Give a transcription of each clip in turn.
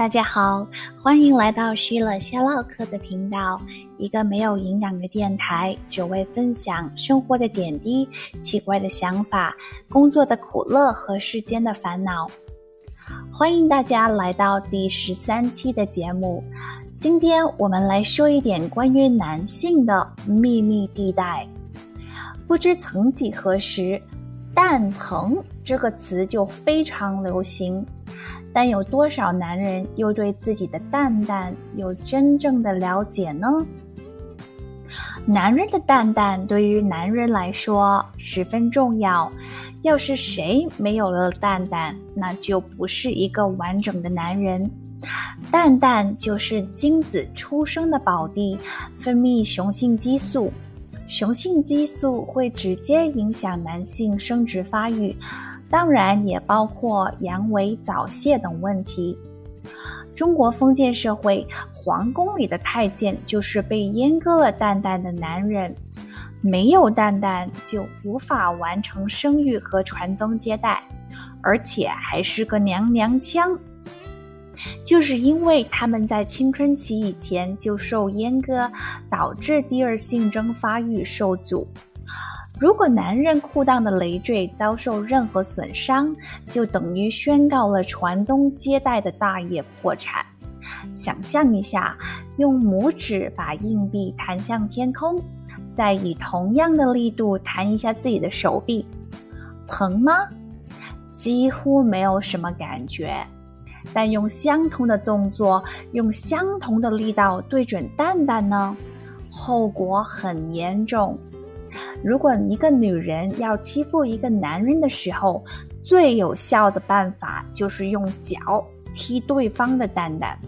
大家好，欢迎来到希乐夏唠嗑的频道，一个没有营养的电台，只为分享生活的点滴、奇怪的想法、工作的苦乐和世间的烦恼。欢迎大家来到第十三期的节目。今天我们来说一点关于男性的秘密地带。不知曾几何时，“蛋疼”这个词就非常流行。但有多少男人又对自己的蛋蛋有真正的了解呢？男人的蛋蛋对于男人来说十分重要。要是谁没有了蛋蛋，那就不是一个完整的男人。蛋蛋就是精子出生的宝地，分泌雄性激素。雄性激素会直接影响男性生殖发育。当然也包括阳痿、早泄等问题。中国封建社会，皇宫里的太监就是被阉割了蛋蛋的男人，没有蛋蛋就无法完成生育和传宗接代，而且还是个娘娘腔。就是因为他们在青春期以前就受阉割，导致第二性征发育受阻。如果男人裤裆的累赘遭受任何损伤，就等于宣告了传宗接代的大业破产。想象一下，用拇指把硬币弹向天空，再以同样的力度弹一下自己的手臂，疼吗？几乎没有什么感觉。但用相同的动作，用相同的力道对准蛋蛋呢？后果很严重。如果一个女人要欺负一个男人的时候，最有效的办法就是用脚踢对方的蛋蛋。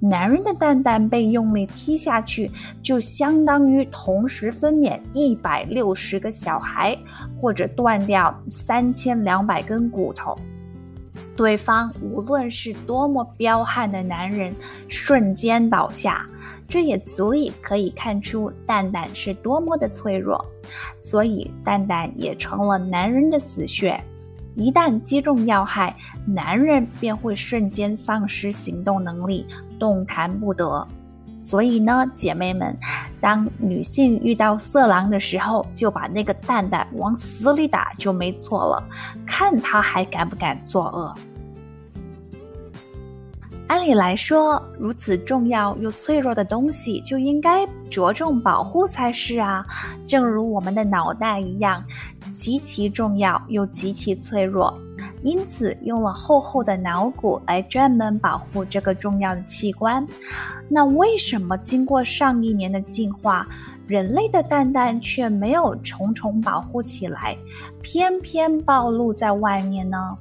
男人的蛋蛋被用力踢下去，就相当于同时分娩一百六十个小孩，或者断掉三千两百根骨头。对方无论是多么彪悍的男人，瞬间倒下。这也足以可以看出蛋蛋是多么的脆弱，所以蛋蛋也成了男人的死穴。一旦击中要害，男人便会瞬间丧失行动能力，动弹不得。所以呢，姐妹们，当女性遇到色狼的时候，就把那个蛋蛋往死里打就没错了，看他还敢不敢作恶。按理来说，如此重要又脆弱的东西就应该着重保护才是啊！正如我们的脑袋一样，极其重要又极其脆弱，因此用了厚厚的脑骨来专门保护这个重要的器官。那为什么经过上亿年的进化，人类的蛋蛋却没有重重保护起来，偏偏暴露在外面呢？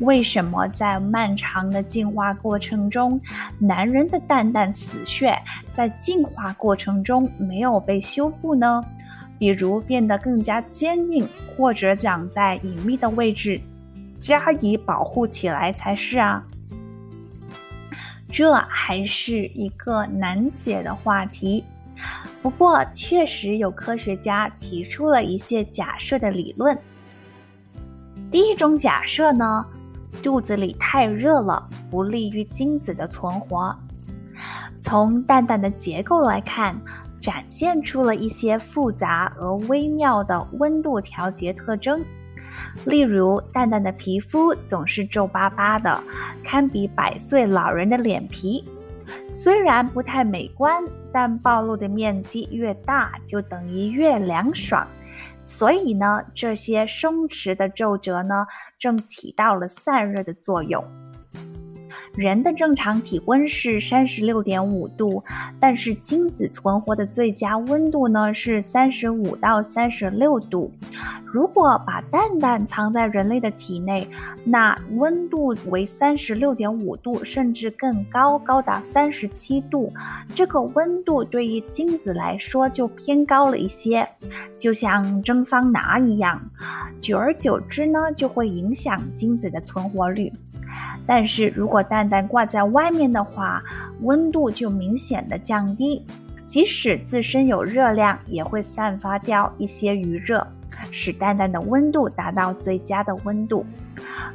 为什么在漫长的进化过程中，男人的蛋蛋死穴在进化过程中没有被修复呢？比如变得更加坚硬，或者长在隐秘的位置，加以保护起来才是啊！这还是一个难解的话题。不过，确实有科学家提出了一些假设的理论。第一种假设呢？肚子里太热了，不利于精子的存活。从蛋蛋的结构来看，展现出了一些复杂而微妙的温度调节特征。例如，淡淡的皮肤总是皱巴巴的，堪比百岁老人的脸皮。虽然不太美观，但暴露的面积越大，就等于越凉爽。所以呢，这些松弛的皱褶呢，正起到了散热的作用。人的正常体温是三十六点五度，但是精子存活的最佳温度呢是三十五到三十六度。如果把蛋蛋藏在人类的体内，那温度为三十六点五度，甚至更高，高达三十七度。这个温度对于精子来说就偏高了一些，就像蒸桑拿一样，久而久之呢，就会影响精子的存活率。但是如果蛋蛋挂在外面的话，温度就明显的降低，即使自身有热量，也会散发掉一些余热，使蛋蛋的温度达到最佳的温度。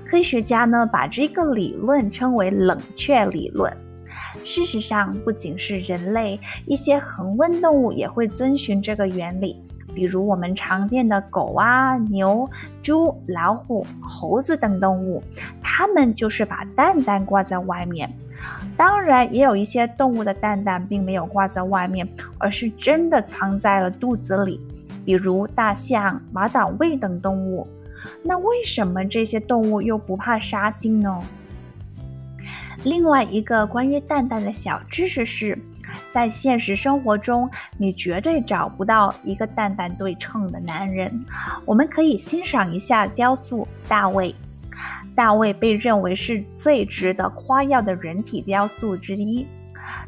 科学家呢把这个理论称为冷却理论。事实上，不仅是人类，一些恒温动物也会遵循这个原理。比如我们常见的狗啊、牛、猪、老虎、猴子等动物，它们就是把蛋蛋挂在外面。当然，也有一些动物的蛋蛋并没有挂在外面，而是真的藏在了肚子里。比如大象、马党卫等动物。那为什么这些动物又不怕杀精呢？另外一个关于蛋蛋的小知识是。在现实生活中，你绝对找不到一个蛋蛋对称的男人。我们可以欣赏一下雕塑大卫。大卫被认为是最值得夸耀的人体雕塑之一。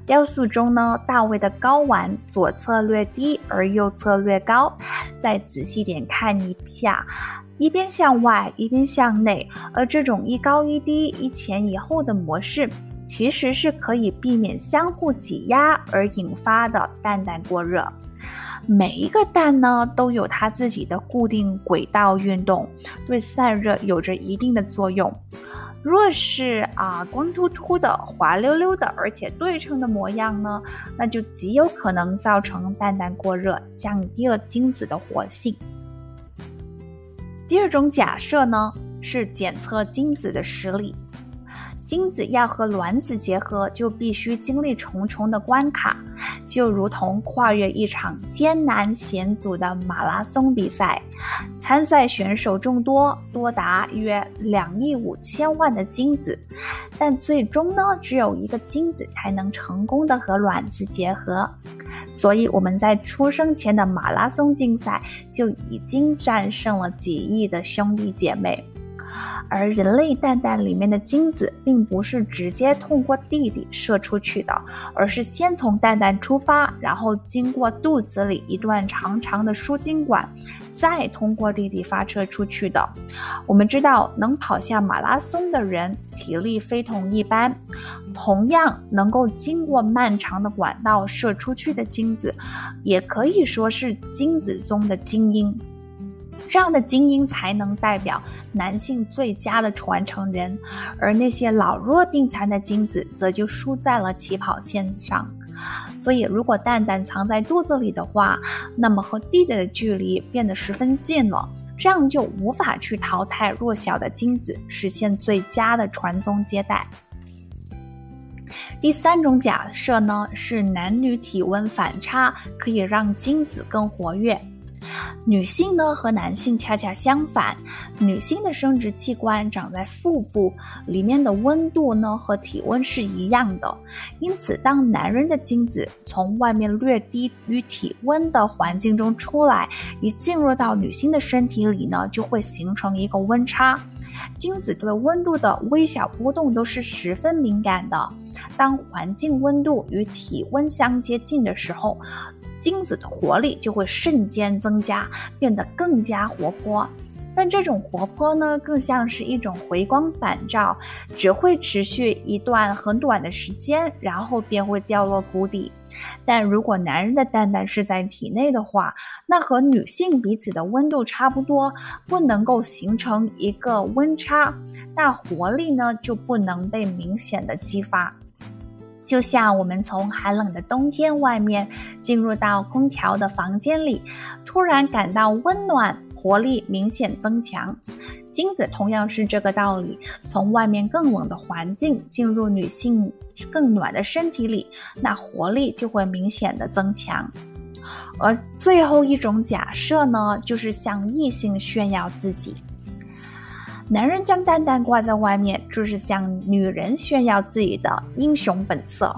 雕塑中呢，大卫的睾丸左侧略低，而右侧略高。再仔细点看一下，一边向外，一边向内，而这种一高一低、一前一后的模式。其实是可以避免相互挤压而引发的蛋蛋过热。每一个蛋呢都有它自己的固定轨道运动，对散热有着一定的作用。若是啊光秃秃的、滑溜溜的，而且对称的模样呢，那就极有可能造成蛋蛋过热，降低了精子的活性。第二种假设呢是检测精子的实力。精子要和卵子结合，就必须经历重重的关卡，就如同跨越一场艰难险阻的马拉松比赛。参赛选手众多，多达约两亿五千万的精子，但最终呢，只有一个精子才能成功的和卵子结合。所以我们在出生前的马拉松竞赛就已经战胜了几亿的兄弟姐妹。而人类蛋蛋里面的精子并不是直接通过弟弟射出去的，而是先从蛋蛋出发，然后经过肚子里一段长长的输精管，再通过弟弟发射出去的。我们知道，能跑下马拉松的人体力非同一般，同样能够经过漫长的管道射出去的精子，也可以说是精子中的精英。这样的精英才能代表男性最佳的传承人，而那些老弱病残的精子则就输在了起跑线上。所以，如果蛋蛋藏在肚子里的话，那么和弟弟的距离变得十分近了，这样就无法去淘汰弱小的精子，实现最佳的传宗接代。第三种假设呢，是男女体温反差可以让精子更活跃。女性呢和男性恰恰相反，女性的生殖器官长在腹部，里面的温度呢和体温是一样的。因此，当男人的精子从外面略低于体温的环境中出来，一进入到女性的身体里呢，就会形成一个温差。精子对温度的微小波动都是十分敏感的。当环境温度与体温相接近的时候，精子的活力就会瞬间增加，变得更加活泼。但这种活泼呢，更像是一种回光返照，只会持续一段很短的时间，然后便会掉落谷底。但如果男人的蛋蛋是在体内的话，那和女性彼此的温度差不多，不能够形成一个温差，那活力呢就不能被明显的激发。就像我们从寒冷的冬天外面进入到空调的房间里，突然感到温暖，活力明显增强。精子同样是这个道理，从外面更冷的环境进入女性更暖的身体里，那活力就会明显的增强。而最后一种假设呢，就是向异性炫耀自己。男人将蛋蛋挂在外面，就是向女人炫耀自己的英雄本色。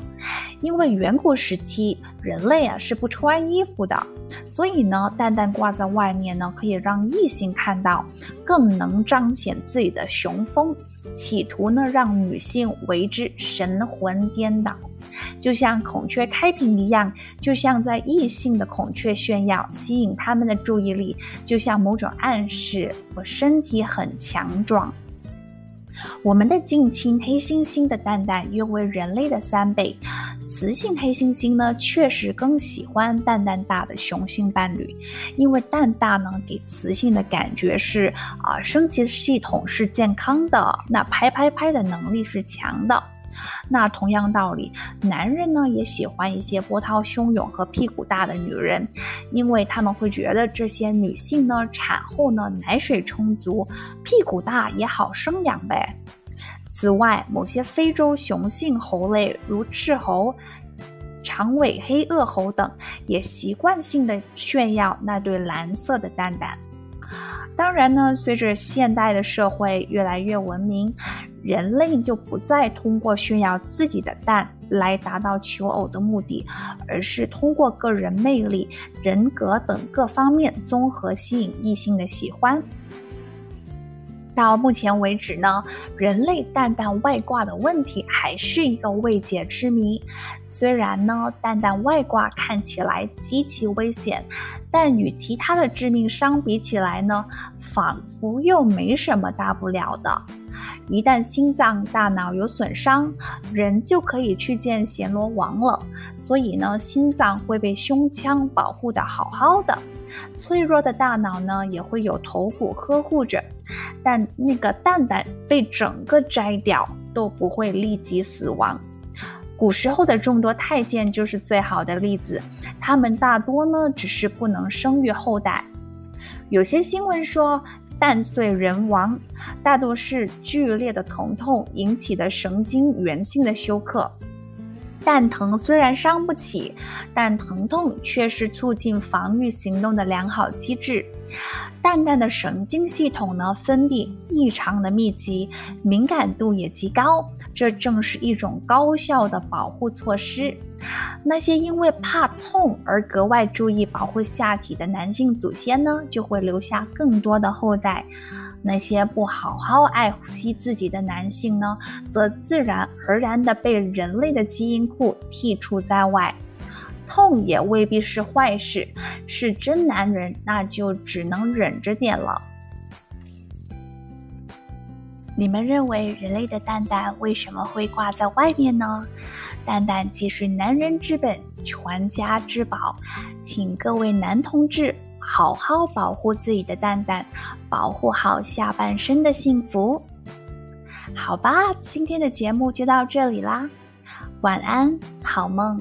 因为远古时期人类啊是不穿衣服的，所以呢，蛋蛋挂在外面呢，可以让异性看到，更能彰显自己的雄风，企图呢让女性为之神魂颠倒。就像孔雀开屏一样，就像在异性的孔雀炫耀，吸引他们的注意力，就像某种暗示，我身体很强壮。我们的近亲黑猩猩的蛋蛋约为人类的三倍，雌性黑猩猩呢确实更喜欢蛋蛋大的雄性伴侣，因为蛋大呢给雌性的感觉是啊，生殖系统是健康的，那拍拍拍的能力是强的。那同样道理，男人呢也喜欢一些波涛汹涌和屁股大的女人，因为他们会觉得这些女性呢产后呢奶水充足，屁股大也好生养呗。此外，某些非洲雄性猴类，如赤猴、长尾黑颚猴等，也习惯性的炫耀那对蓝色的蛋蛋。当然呢，随着现代的社会越来越文明。人类就不再通过炫耀自己的蛋来达到求偶的目的，而是通过个人魅力、人格等各方面综合吸引异性的喜欢。到目前为止呢，人类蛋蛋外挂的问题还是一个未解之谜。虽然呢，蛋蛋外挂看起来极其危险，但与其他的致命伤比起来呢，仿佛又没什么大不了的。一旦心脏、大脑有损伤，人就可以去见阎罗王了。所以呢，心脏会被胸腔保护的好好的，脆弱的大脑呢也会有头骨呵护着。但那个蛋蛋被整个摘掉都不会立即死亡。古时候的众多太监就是最好的例子，他们大多呢只是不能生育后代。有些新闻说。蛋碎人亡，大多是剧烈的疼痛引起的神经源性的休克。蛋疼虽然伤不起，但疼痛却是促进防御行动的良好机制。蛋蛋的神经系统呢，分泌异常的密集，敏感度也极高，这正是一种高效的保护措施。那些因为怕痛而格外注意保护下体的男性祖先呢，就会留下更多的后代；那些不好好爱惜自己的男性呢，则自然而然地被人类的基因库剔除在外。痛也未必是坏事，是真男人那就只能忍着点了。你们认为人类的蛋蛋为什么会挂在外面呢？蛋蛋既是男人之本，传家之宝，请各位男同志好好保护自己的蛋蛋，保护好下半生的幸福。好吧，今天的节目就到这里啦，晚安，好梦。